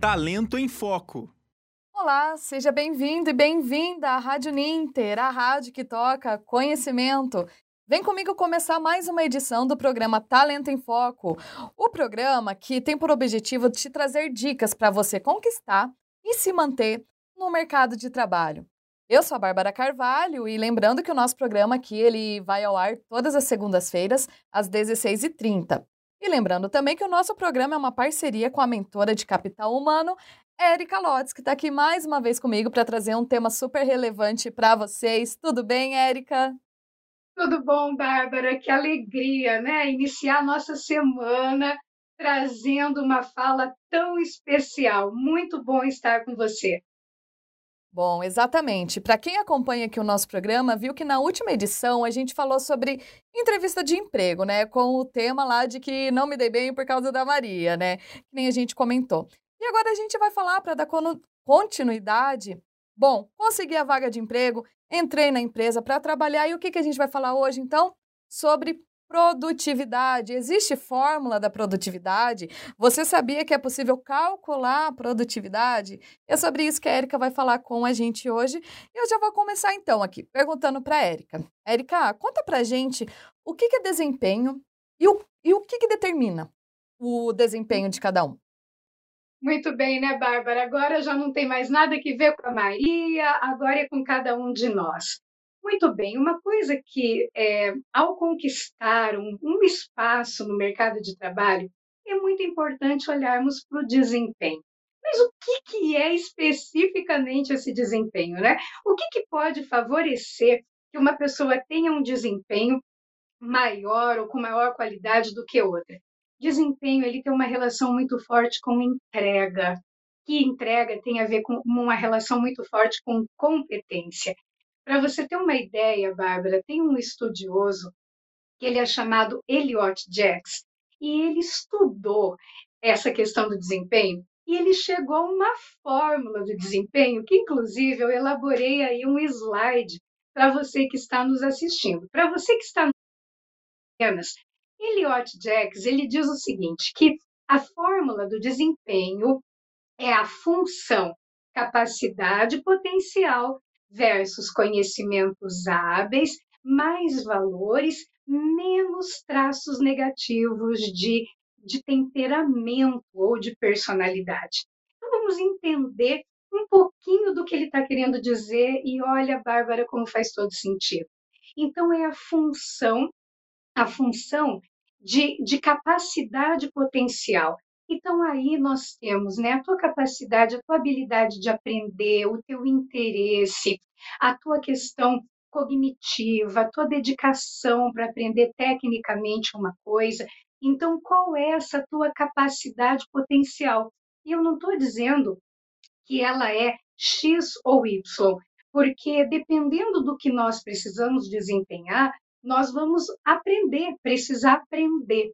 Talento em Foco. Olá, seja bem-vindo e bem-vinda à Rádio Ninter, a rádio que toca conhecimento. Vem comigo começar mais uma edição do programa Talento em Foco. O programa que tem por objetivo te trazer dicas para você conquistar e se manter no mercado de trabalho. Eu sou a Bárbara Carvalho e lembrando que o nosso programa aqui ele vai ao ar todas as segundas-feiras às 16h30. E lembrando também que o nosso programa é uma parceria com a mentora de capital humano, Érica Lotz, que está aqui mais uma vez comigo para trazer um tema super relevante para vocês. Tudo bem, Érica? Tudo bom, Bárbara? Que alegria, né? Iniciar a nossa semana trazendo uma fala tão especial. Muito bom estar com você. Bom, exatamente. Para quem acompanha aqui o nosso programa, viu que na última edição a gente falou sobre entrevista de emprego, né? Com o tema lá de que não me dei bem por causa da Maria, né? Que nem a gente comentou. E agora a gente vai falar para dar continuidade. Bom, consegui a vaga de emprego, entrei na empresa para trabalhar e o que, que a gente vai falar hoje, então? Sobre Produtividade. Existe fórmula da produtividade? Você sabia que é possível calcular a produtividade? É sobre isso que a Érica vai falar com a gente hoje. E eu já vou começar então aqui, perguntando para a Érica. Érica, conta para a gente o que é desempenho e o, e o que, que determina o desempenho de cada um. Muito bem, né, Bárbara? Agora já não tem mais nada que ver com a Maria, agora é com cada um de nós. Muito bem, uma coisa que, é, ao conquistar um, um espaço no mercado de trabalho, é muito importante olharmos para o desempenho. Mas o que, que é especificamente esse desempenho, né? O que, que pode favorecer que uma pessoa tenha um desempenho maior ou com maior qualidade do que outra? Desempenho ele tem uma relação muito forte com entrega, que entrega tem a ver com uma relação muito forte com competência. Para você ter uma ideia, Bárbara, tem um estudioso que ele é chamado Elliot Jacks e ele estudou essa questão do desempenho e ele chegou a uma fórmula do desempenho que, inclusive, eu elaborei aí um slide para você que está nos assistindo. Para você que está apenas, Elliot Jacks ele diz o seguinte, que a fórmula do desempenho é a função capacidade potencial versus conhecimentos hábeis, mais valores, menos traços negativos de, de temperamento ou de personalidade. Então, vamos entender um pouquinho do que ele está querendo dizer e olha, Bárbara, como faz todo sentido. Então, é a função, a função de, de capacidade potencial. Então aí nós temos, né, a tua capacidade, a tua habilidade de aprender, o teu interesse, a tua questão cognitiva, a tua dedicação para aprender tecnicamente uma coisa. Então, qual é essa tua capacidade potencial? E eu não estou dizendo que ela é X ou Y, porque dependendo do que nós precisamos desempenhar, nós vamos aprender, precisar aprender.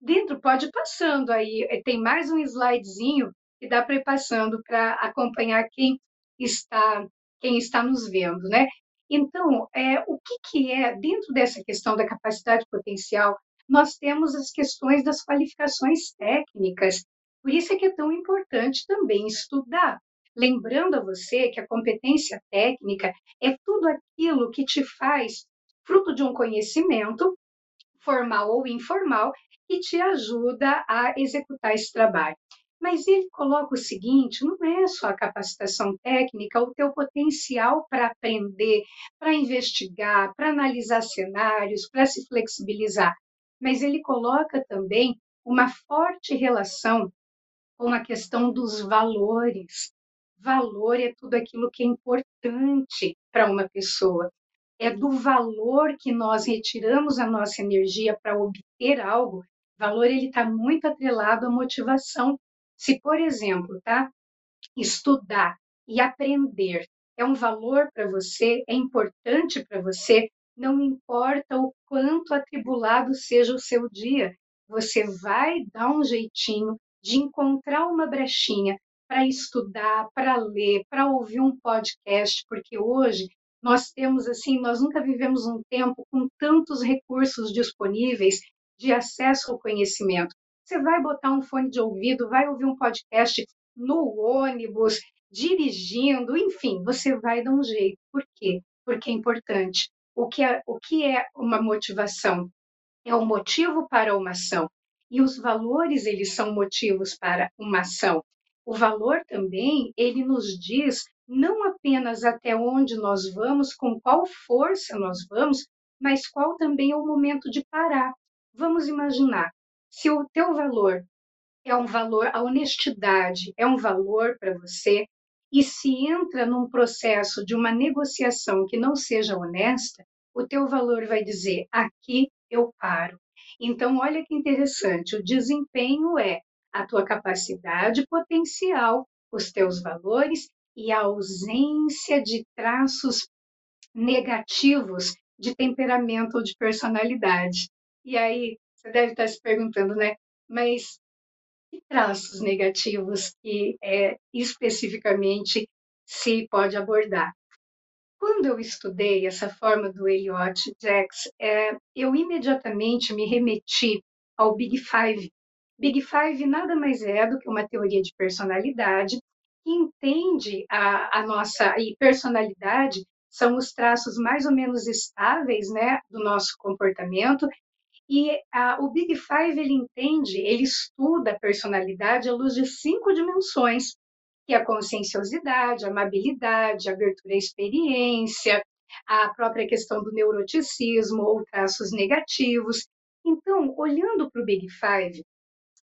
Dentro, pode passando aí, eh, tem mais um slidezinho que dá para ir passando para acompanhar quem está, quem está nos vendo, né? Então, é, o que, que é, dentro dessa questão da capacidade potencial, nós temos as questões das qualificações técnicas. Por isso é que é tão importante também estudar. Lembrando a você que a competência técnica é tudo aquilo que te faz fruto de um conhecimento, formal ou informal, e te ajuda a executar esse trabalho. Mas ele coloca o seguinte: não é só a capacitação técnica, o teu potencial para aprender, para investigar, para analisar cenários, para se flexibilizar. Mas ele coloca também uma forte relação com a questão dos valores. Valor é tudo aquilo que é importante para uma pessoa. É do valor que nós retiramos a nossa energia para obter algo valor ele está muito atrelado à motivação. Se, por exemplo, tá, estudar e aprender é um valor para você, é importante para você, não importa o quanto atribulado seja o seu dia, você vai dar um jeitinho de encontrar uma brechinha para estudar, para ler, para ouvir um podcast, porque hoje nós temos assim, nós nunca vivemos um tempo com tantos recursos disponíveis de acesso ao conhecimento. Você vai botar um fone de ouvido, vai ouvir um podcast, no ônibus, dirigindo, enfim, você vai dar um jeito. Por quê? Porque é importante. O que é, o que é uma motivação? É o um motivo para uma ação. E os valores, eles são motivos para uma ação. O valor também, ele nos diz não apenas até onde nós vamos, com qual força nós vamos, mas qual também é o momento de parar. Vamos imaginar, se o teu valor é um valor, a honestidade é um valor para você, e se entra num processo de uma negociação que não seja honesta, o teu valor vai dizer: aqui eu paro. Então, olha que interessante, o desempenho é a tua capacidade potencial, os teus valores e a ausência de traços negativos de temperamento ou de personalidade. E aí, você deve estar se perguntando, né? Mas que traços negativos que é, especificamente se pode abordar? Quando eu estudei essa forma do Elliot Jax, é, eu imediatamente me remeti ao Big Five. Big Five nada mais é do que uma teoria de personalidade que entende a, a nossa e personalidade são os traços mais ou menos estáveis, né, do nosso comportamento. E a, o Big Five ele entende, ele estuda a personalidade à luz de cinco dimensões, que é a conscienciosidade, a amabilidade, a abertura à experiência, a própria questão do neuroticismo ou traços negativos. Então, olhando para o Big Five,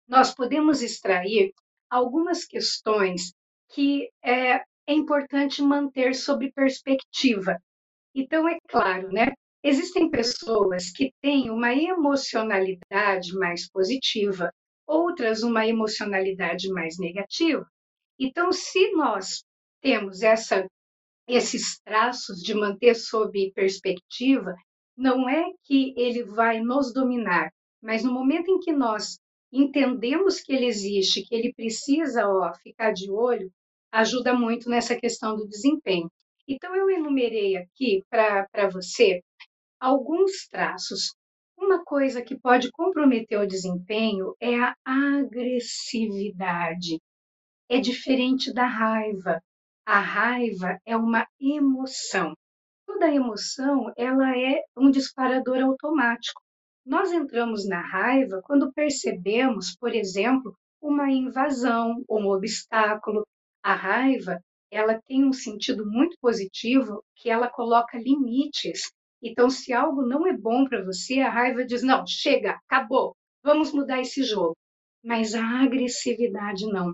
nós podemos extrair algumas questões que é, é importante manter sob perspectiva. Então, é claro, né? Existem pessoas que têm uma emocionalidade mais positiva, outras uma emocionalidade mais negativa. Então, se nós temos essa, esses traços de manter sob perspectiva, não é que ele vai nos dominar, mas no momento em que nós entendemos que ele existe, que ele precisa ó, ficar de olho, ajuda muito nessa questão do desempenho. Então, eu enumerei aqui para você alguns traços. Uma coisa que pode comprometer o desempenho é a agressividade. É diferente da raiva. A raiva é uma emoção. Toda emoção ela é um disparador automático. Nós entramos na raiva quando percebemos, por exemplo, uma invasão, um obstáculo, a raiva, ela tem um sentido muito positivo que ela coloca limites. Então, se algo não é bom para você, a raiva diz: não, chega, acabou, vamos mudar esse jogo. Mas a agressividade não.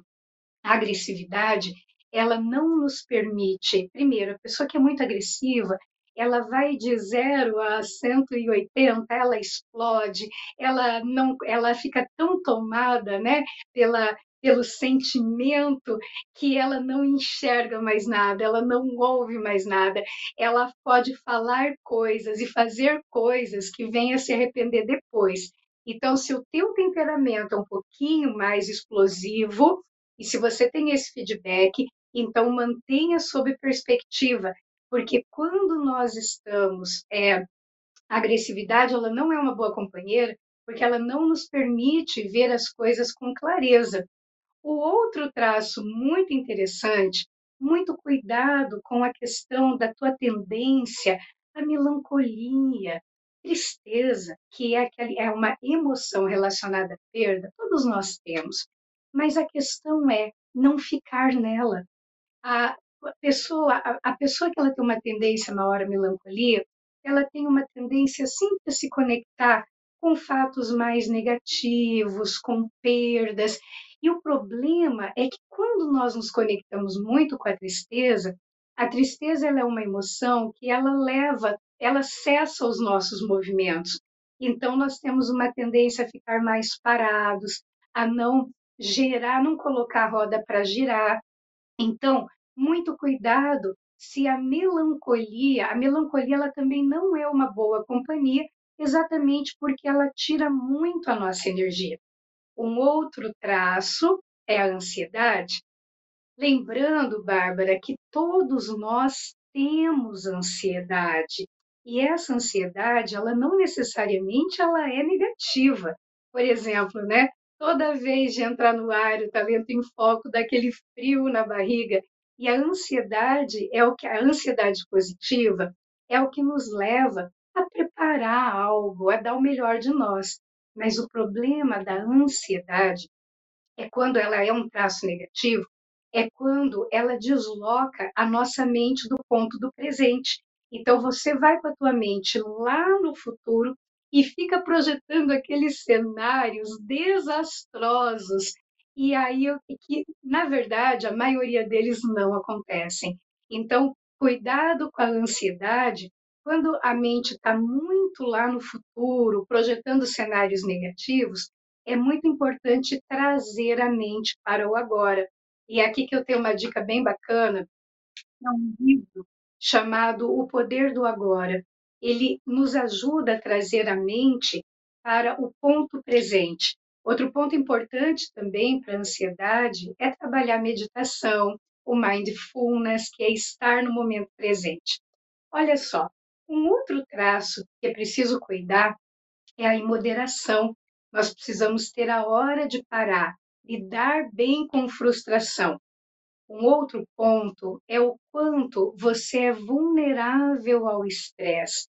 A agressividade, ela não nos permite. Primeiro, a pessoa que é muito agressiva, ela vai de 0 a 180, ela explode, ela não, ela fica tão tomada, né, pela pelo sentimento que ela não enxerga mais nada, ela não ouve mais nada, ela pode falar coisas e fazer coisas que venha se arrepender depois. Então, se o teu temperamento é um pouquinho mais explosivo, e se você tem esse feedback, então mantenha sob perspectiva, porque quando nós estamos é, a agressividade, ela não é uma boa companheira, porque ela não nos permite ver as coisas com clareza. O outro traço muito interessante, muito cuidado com a questão da tua tendência à melancolia, tristeza, que é, é uma emoção relacionada à perda, todos nós temos. Mas a questão é não ficar nela. A pessoa, a, a pessoa que ela tem uma tendência maior à melancolia, ela tem uma tendência sempre a se conectar com fatos mais negativos, com perdas, e o problema é que quando nós nos conectamos muito com a tristeza, a tristeza é uma emoção que ela leva, ela cessa os nossos movimentos. Então nós temos uma tendência a ficar mais parados, a não gerar, não colocar a roda para girar. Então, muito cuidado se a melancolia, a melancolia ela também não é uma boa companhia, exatamente porque ela tira muito a nossa energia. Um outro traço é a ansiedade. Lembrando, Bárbara, que todos nós temos ansiedade. E essa ansiedade, ela não necessariamente ela é negativa. Por exemplo, né? toda vez de entrar no ar, o talento em foco, daquele frio na barriga. E a ansiedade é o que a ansiedade positiva é o que nos leva a preparar algo, a dar o melhor de nós. Mas o problema da ansiedade é quando ela é um traço negativo, é quando ela desloca a nossa mente do ponto do presente. Então você vai com a tua mente lá no futuro e fica projetando aqueles cenários desastrosos. E aí que na verdade a maioria deles não acontecem. Então, cuidado com a ansiedade quando a mente está muito lá no futuro, projetando cenários negativos, é muito importante trazer a mente para o agora. E é aqui que eu tenho uma dica bem bacana, é um livro chamado O Poder do Agora. Ele nos ajuda a trazer a mente para o ponto presente. Outro ponto importante também para a ansiedade é trabalhar a meditação, o mindfulness, que é estar no momento presente. Olha só, um outro traço que é preciso cuidar é a imoderação. Nós precisamos ter a hora de parar, lidar bem com frustração. Um outro ponto é o quanto você é vulnerável ao estresse.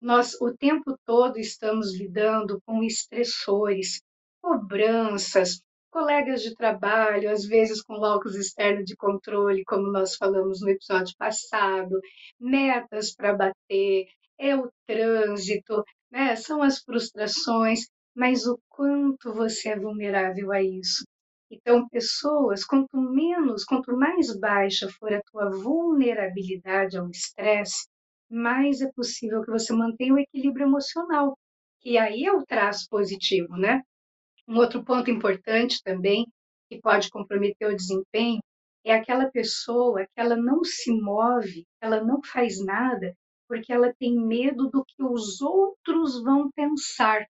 Nós o tempo todo estamos lidando com estressores, cobranças, colegas de trabalho, às vezes com locus externo de controle, como nós falamos no episódio passado, metas para bater, é o trânsito, né? são as frustrações, mas o quanto você é vulnerável a isso. Então, pessoas, quanto menos, quanto mais baixa for a tua vulnerabilidade ao estresse, mais é possível que você mantenha o equilíbrio emocional, que aí é o traço positivo, né? Um outro ponto importante também, que pode comprometer o desempenho, é aquela pessoa que ela não se move, ela não faz nada, porque ela tem medo do que os outros vão pensar.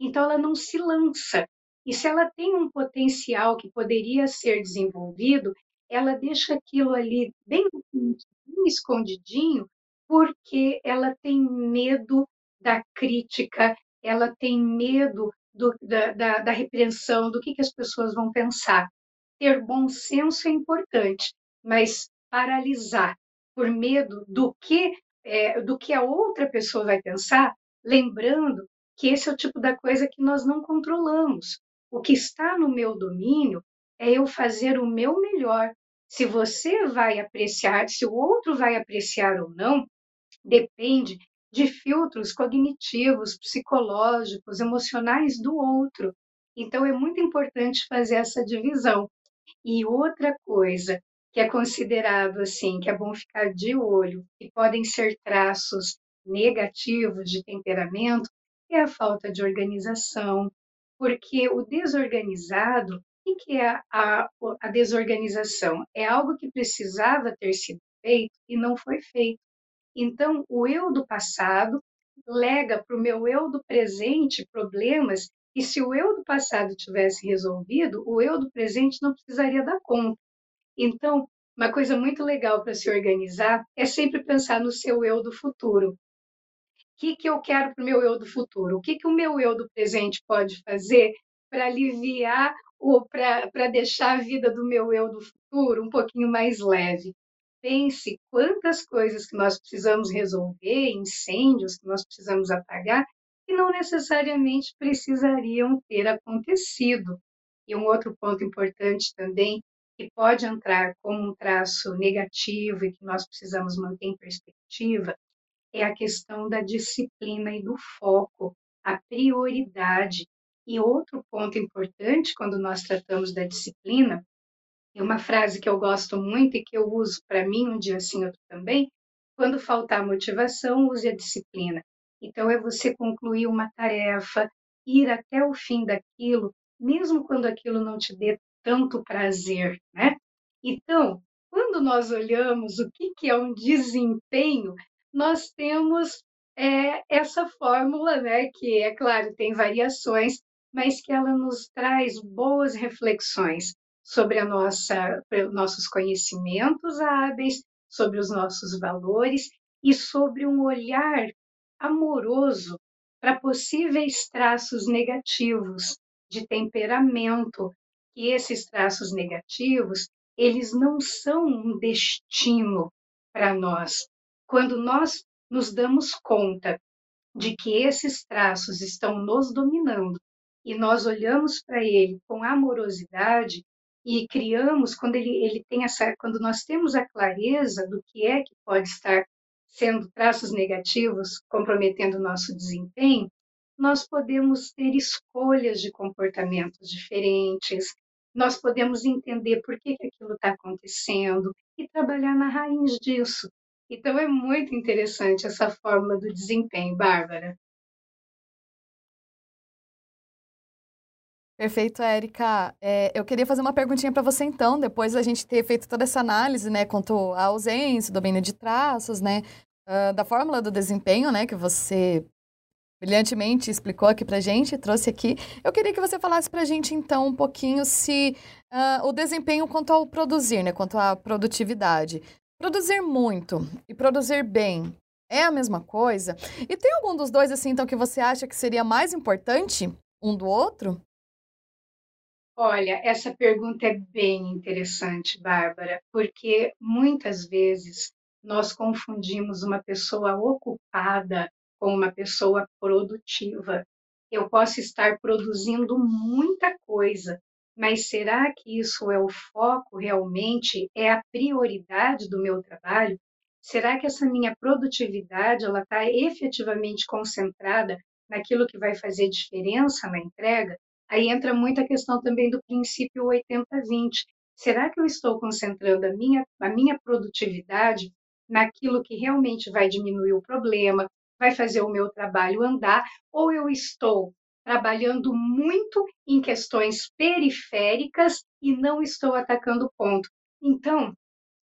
Então ela não se lança. E se ela tem um potencial que poderia ser desenvolvido, ela deixa aquilo ali bem, bem escondidinho, porque ela tem medo da crítica, ela tem medo do, da, da, da, repreensão, do que, que as pessoas vão pensar. Ter bom senso é importante, mas paralisar por medo do que é, do que a outra pessoa vai pensar, lembrando que esse é o tipo da coisa que nós não controlamos. O que está no meu domínio é eu fazer o meu melhor. Se você vai apreciar, se o outro vai apreciar ou não, depende de filtros cognitivos, psicológicos, emocionais do outro. Então é muito importante fazer essa divisão. E outra coisa, que é considerado assim, que é bom ficar de olho, e podem ser traços negativos de temperamento, é a falta de organização, porque o desorganizado, o que é a, a desorganização? É algo que precisava ter sido feito e não foi feito. Então, o eu do passado lega para o meu eu do presente problemas e se o eu do passado tivesse resolvido, o eu do presente não precisaria dar conta. Então, uma coisa muito legal para se organizar é sempre pensar no seu eu do futuro. O que, que eu quero para o meu eu do futuro? O que, que o meu eu do presente pode fazer para aliviar ou para deixar a vida do meu eu do futuro um pouquinho mais leve? Pense quantas coisas que nós precisamos resolver, incêndios que nós precisamos apagar, que não necessariamente precisariam ter acontecido. E um outro ponto importante também que pode entrar como um traço negativo e que nós precisamos manter em perspectiva é a questão da disciplina e do foco, a prioridade. E outro ponto importante quando nós tratamos da disciplina, é uma frase que eu gosto muito e que eu uso para mim um dia sim, outro também, quando faltar motivação, use a disciplina. Então é você concluir uma tarefa, ir até o fim daquilo, mesmo quando aquilo não te dê tanto prazer, né? Então, quando nós olhamos o que, que é um desempenho, nós temos é, essa fórmula, né? Que é claro tem variações, mas que ela nos traz boas reflexões sobre a nossa, nossos conhecimentos hábeis, sobre os nossos valores e sobre um olhar amoroso para possíveis traços negativos de temperamento, que esses traços negativos, eles não são um destino para nós. Quando nós nos damos conta de que esses traços estão nos dominando e nós olhamos para ele com amorosidade e criamos quando ele, ele tem essa quando nós temos a clareza do que é que pode estar sendo traços negativos comprometendo o nosso desempenho, nós podemos ter escolhas de comportamentos diferentes, nós podemos entender por que, que aquilo está acontecendo e trabalhar na raiz disso. Então, é muito interessante essa fórmula do desempenho, Bárbara. Perfeito, Érica. É, eu queria fazer uma perguntinha para você, então, depois da gente ter feito toda essa análise, né, quanto à ausência, domínio de traços, né, uh, da fórmula do desempenho, né, que você brilhantemente explicou aqui pra gente, trouxe aqui. Eu queria que você falasse pra gente, então, um pouquinho se uh, o desempenho quanto ao produzir, né, quanto à produtividade. Produzir muito e produzir bem é a mesma coisa? E tem algum dos dois, assim, então, que você acha que seria mais importante um do outro? Olha, essa pergunta é bem interessante, Bárbara, porque muitas vezes nós confundimos uma pessoa ocupada com uma pessoa produtiva. Eu posso estar produzindo muita coisa, mas será que isso é o foco realmente? É a prioridade do meu trabalho? Será que essa minha produtividade ela está efetivamente concentrada naquilo que vai fazer diferença na entrega? Aí entra muito a questão também do princípio 80-20. Será que eu estou concentrando a minha, a minha produtividade naquilo que realmente vai diminuir o problema, vai fazer o meu trabalho andar, ou eu estou trabalhando muito em questões periféricas e não estou atacando o ponto. Então,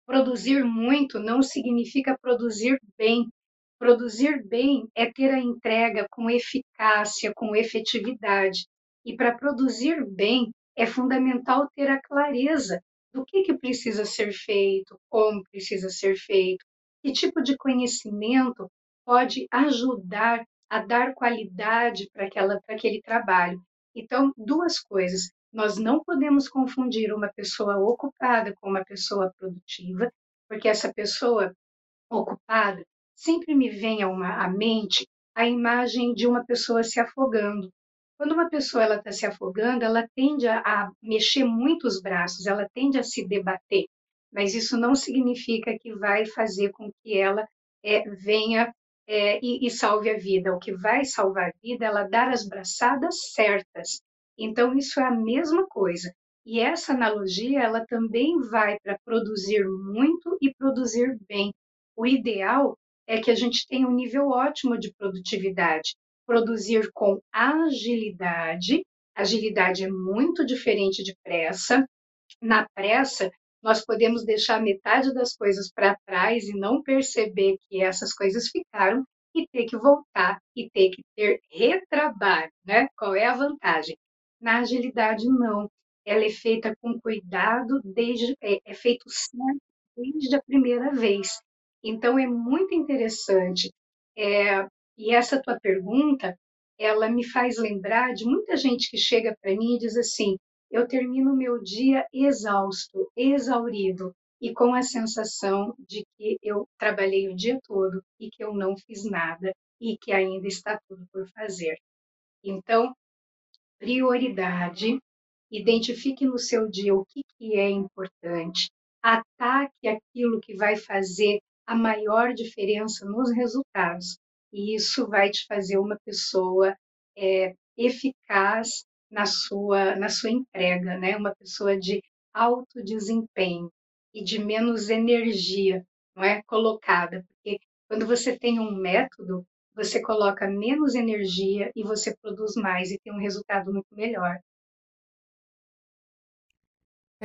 produzir muito não significa produzir bem. Produzir bem é ter a entrega com eficácia, com efetividade. E para produzir bem, é fundamental ter a clareza do que, que precisa ser feito, como precisa ser feito, que tipo de conhecimento pode ajudar a dar qualidade para aquele trabalho. Então, duas coisas. Nós não podemos confundir uma pessoa ocupada com uma pessoa produtiva, porque essa pessoa ocupada sempre me vem à mente a imagem de uma pessoa se afogando. Quando uma pessoa ela está se afogando, ela tende a, a mexer muito os braços, ela tende a se debater, mas isso não significa que vai fazer com que ela é, venha é, e, e, salve a vida. O que vai salvar a vida é ela dar as braçadas certas. Então, isso é a mesma coisa. E essa analogia, ela também vai para produzir muito e produzir bem. O ideal é que a gente tenha um nível ótimo de produtividade produzir com agilidade. Agilidade é muito diferente de pressa. Na pressa, nós podemos deixar metade das coisas para trás e não perceber que essas coisas ficaram e ter que voltar e ter que ter retrabalho, né? Qual é a vantagem? Na agilidade, não. Ela é feita com cuidado, desde, é, é feito certo desde a primeira vez. Então, é muito interessante é, e essa tua pergunta, ela me faz lembrar de muita gente que chega para mim e diz assim: eu termino o meu dia exausto, exaurido e com a sensação de que eu trabalhei o dia todo e que eu não fiz nada e que ainda está tudo por fazer. Então, prioridade, identifique no seu dia o que, que é importante, ataque aquilo que vai fazer a maior diferença nos resultados e isso vai te fazer uma pessoa é, eficaz na sua, na sua entrega, né? uma pessoa de alto desempenho e de menos energia não é colocada, porque quando você tem um método, você coloca menos energia e você produz mais e tem um resultado muito melhor.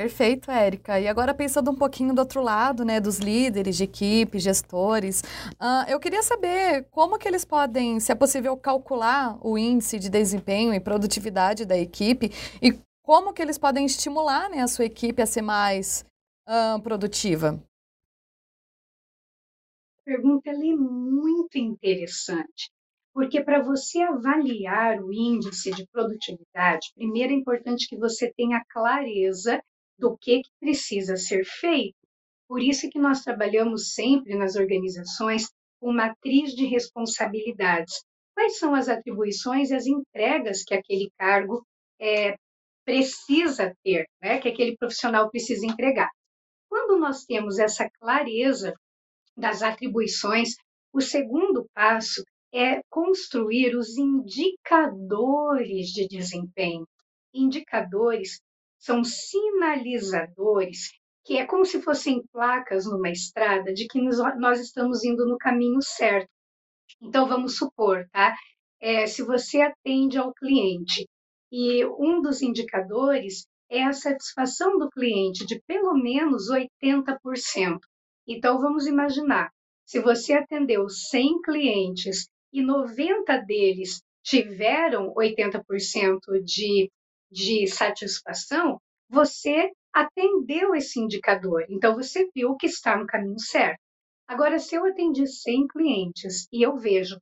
Perfeito, Érica. E agora pensando um pouquinho do outro lado, né, dos líderes de equipe, gestores, uh, eu queria saber como que eles podem, se é possível, calcular o índice de desempenho e produtividade da equipe e como que eles podem estimular né, a sua equipe a ser mais uh, produtiva. Pergunta é muito interessante, Porque para você avaliar o índice de produtividade, primeiro é importante que você tenha clareza do que, que precisa ser feito. Por isso que nós trabalhamos sempre nas organizações com matriz de responsabilidades. Quais são as atribuições e as entregas que aquele cargo é, precisa ter, né? que aquele profissional precisa entregar? Quando nós temos essa clareza das atribuições, o segundo passo é construir os indicadores de desempenho. Indicadores são sinalizadores que é como se fossem placas numa estrada de que nós estamos indo no caminho certo. Então, vamos supor, tá? É, se você atende ao cliente e um dos indicadores é a satisfação do cliente de pelo menos 80%. Então, vamos imaginar, se você atendeu 100 clientes e 90 deles tiveram 80% de, de satisfação, você atendeu esse indicador. Então, você viu que está no caminho certo. Agora, se eu atendi 100 clientes e eu vejo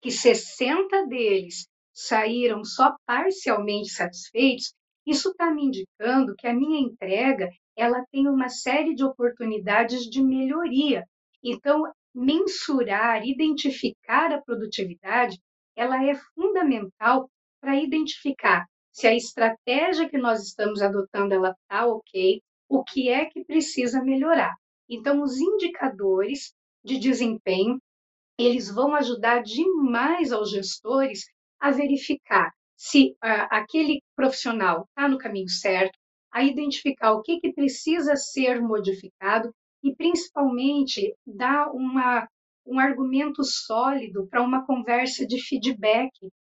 que 60 deles saíram só parcialmente satisfeitos, isso está me indicando que a minha entrega ela tem uma série de oportunidades de melhoria. Então, mensurar, identificar a produtividade, ela é fundamental para identificar se a estratégia que nós estamos adotando ela está ok, o que é que precisa melhorar. Então, os indicadores de desempenho, eles vão ajudar demais aos gestores a verificar se uh, aquele profissional está no caminho certo, a identificar o que, que precisa ser modificado e, principalmente, dar uma, um argumento sólido para uma conversa de feedback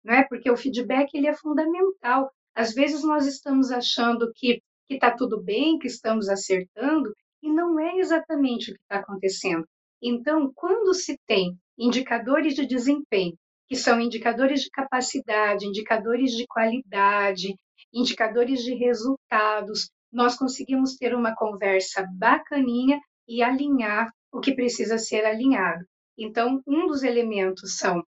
não é? Porque o feedback ele é fundamental. Às vezes nós estamos achando que que está tudo bem, que estamos acertando, e não é exatamente o que está acontecendo. Então, quando se tem indicadores de desempenho, que são indicadores de capacidade, indicadores de qualidade, indicadores de resultados, nós conseguimos ter uma conversa bacaninha e alinhar o que precisa ser alinhado. Então, um dos elementos são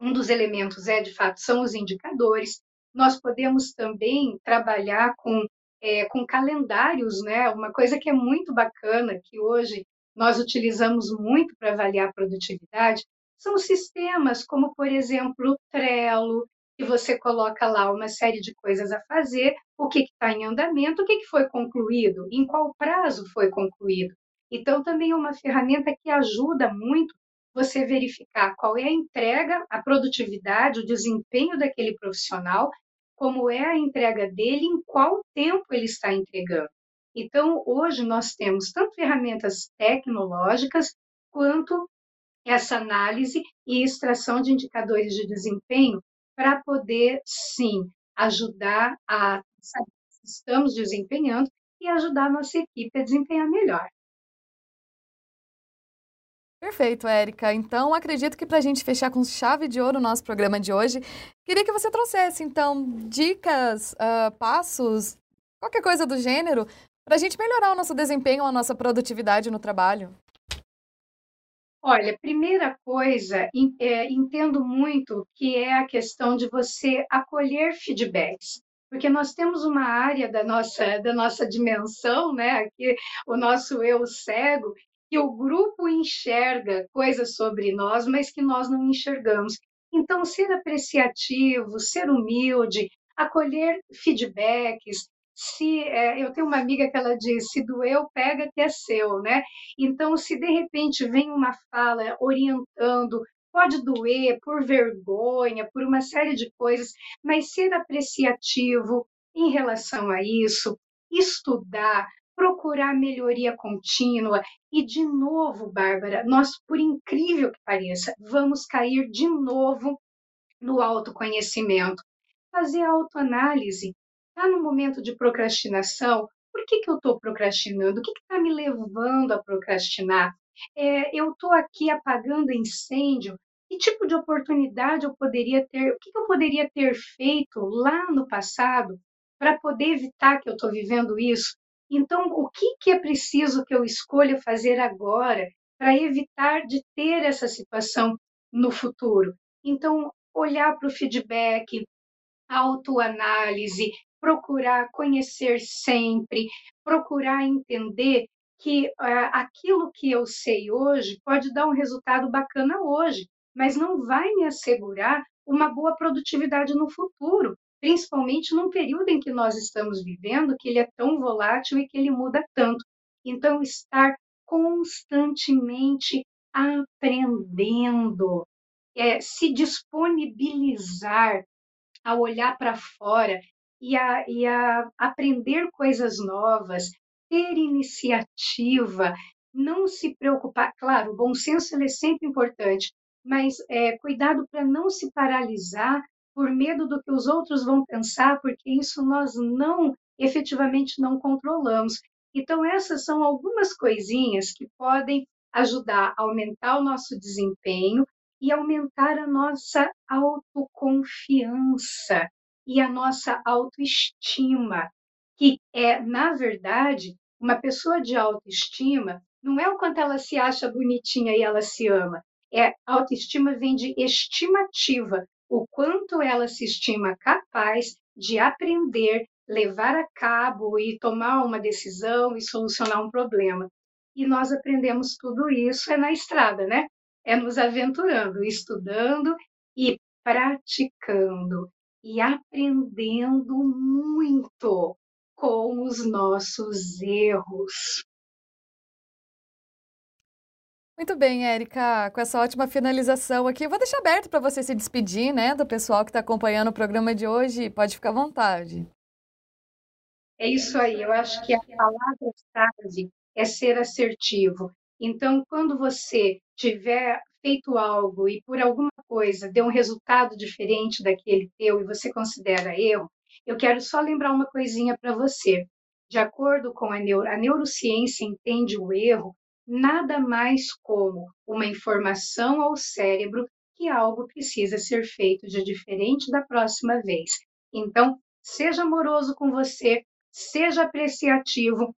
um dos elementos é, de fato, são os indicadores. Nós podemos também trabalhar com, é, com calendários, né? Uma coisa que é muito bacana, que hoje nós utilizamos muito para avaliar a produtividade, são sistemas como, por exemplo, o Trello, que você coloca lá uma série de coisas a fazer, o que está em andamento, o que, que foi concluído, em qual prazo foi concluído. Então, também é uma ferramenta que ajuda muito você verificar qual é a entrega, a produtividade, o desempenho daquele profissional, como é a entrega dele, em qual tempo ele está entregando. Então, hoje nós temos tanto ferramentas tecnológicas quanto essa análise e extração de indicadores de desempenho para poder, sim, ajudar a saber se estamos desempenhando e ajudar a nossa equipe a desempenhar melhor. Perfeito, Érica. Então, acredito que para a gente fechar com chave de ouro o nosso programa de hoje, queria que você trouxesse, então, dicas, uh, passos, qualquer coisa do gênero, para a gente melhorar o nosso desempenho, a nossa produtividade no trabalho. Olha, primeira coisa, é, entendo muito que é a questão de você acolher feedbacks porque nós temos uma área da nossa, da nossa dimensão, né? Aqui, o nosso eu cego, que o grupo enxerga coisas sobre nós, mas que nós não enxergamos. Então, ser apreciativo, ser humilde, acolher feedbacks. Se é, eu tenho uma amiga que ela diz, se doeu, pega que é seu, né? Então, se de repente vem uma fala orientando, pode doer por vergonha, por uma série de coisas, mas ser apreciativo em relação a isso, estudar, procurar melhoria contínua. E, de novo, Bárbara, nós, por incrível que pareça, vamos cair de novo no autoconhecimento. Fazer autoanálise. Está no momento de procrastinação? Por que, que eu estou procrastinando? O que está me levando a procrastinar? É, eu estou aqui apagando incêndio. Que tipo de oportunidade eu poderia ter? O que, que eu poderia ter feito lá no passado para poder evitar que eu estou vivendo isso? Então, o que, que é preciso que eu escolha fazer agora para evitar de ter essa situação no futuro? Então, olhar para o feedback, autoanálise, procurar conhecer sempre, procurar entender que uh, aquilo que eu sei hoje pode dar um resultado bacana hoje, mas não vai me assegurar uma boa produtividade no futuro, principalmente num período em que nós estamos vivendo, que ele é tão volátil e que ele muda tanto. Então, estar constantemente aprendendo, é, se disponibilizar a olhar para fora e a, e a aprender coisas novas, ter iniciativa, não se preocupar. Claro, o bom senso é sempre importante, mas é, cuidado para não se paralisar por medo do que os outros vão pensar, porque isso nós não efetivamente não controlamos. Então, essas são algumas coisinhas que podem ajudar a aumentar o nosso desempenho e aumentar a nossa autoconfiança e a nossa autoestima, que é, na verdade, uma pessoa de autoestima não é o quanto ela se acha bonitinha e ela se ama. É autoestima vem de estimativa, o quanto ela se estima capaz de aprender, levar a cabo e tomar uma decisão e solucionar um problema. E nós aprendemos tudo isso é na estrada, né? É nos aventurando, estudando e praticando e aprendendo muito com os nossos erros. Muito bem, Érica, com essa ótima finalização aqui, eu vou deixar aberto para você se despedir, né, do pessoal que está acompanhando o programa de hoje. Pode ficar à vontade. É isso aí, eu acho que a palavra-chave é ser assertivo. Então, quando você tiver feito algo e por alguma coisa deu um resultado diferente daquele teu e você considera erro, eu quero só lembrar uma coisinha para você. De acordo com a, neuro, a neurociência, entende o erro nada mais como uma informação ao cérebro que algo precisa ser feito de diferente da próxima vez. Então, seja amoroso com você, seja apreciativo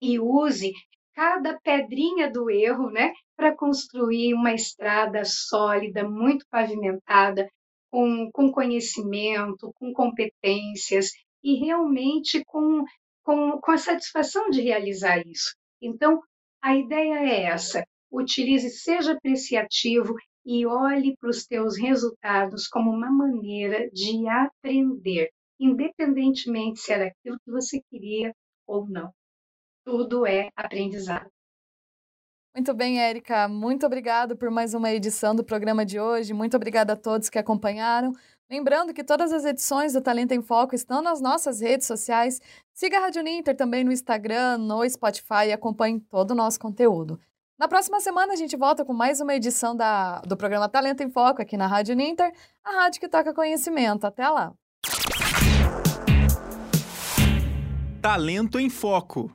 e use cada pedrinha do erro, né, para construir uma estrada sólida, muito pavimentada, com, com conhecimento, com competências e realmente com, com, com a satisfação de realizar isso. Então, a ideia é essa: utilize, seja apreciativo e olhe para os teus resultados como uma maneira de aprender, independentemente se era aquilo que você queria ou não tudo é aprendizado. Muito bem, Érica. Muito obrigado por mais uma edição do programa de hoje. Muito obrigada a todos que acompanharam. Lembrando que todas as edições do Talento em Foco estão nas nossas redes sociais. Siga a Rádio Ninter também no Instagram, no Spotify e acompanhe todo o nosso conteúdo. Na próxima semana a gente volta com mais uma edição da, do programa Talento em Foco aqui na Rádio Ninter, a rádio que toca conhecimento. Até lá! Talento em Foco